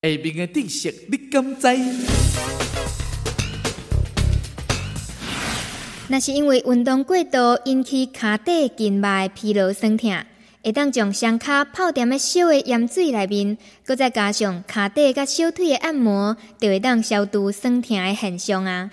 下面的知识你敢知？那是因为运动过度引起脚底静脉疲劳酸痛，会当将双脚泡在了烧的盐水里面，搁再加上脚底甲小腿的按摩，就会当消除酸痛的现象啊。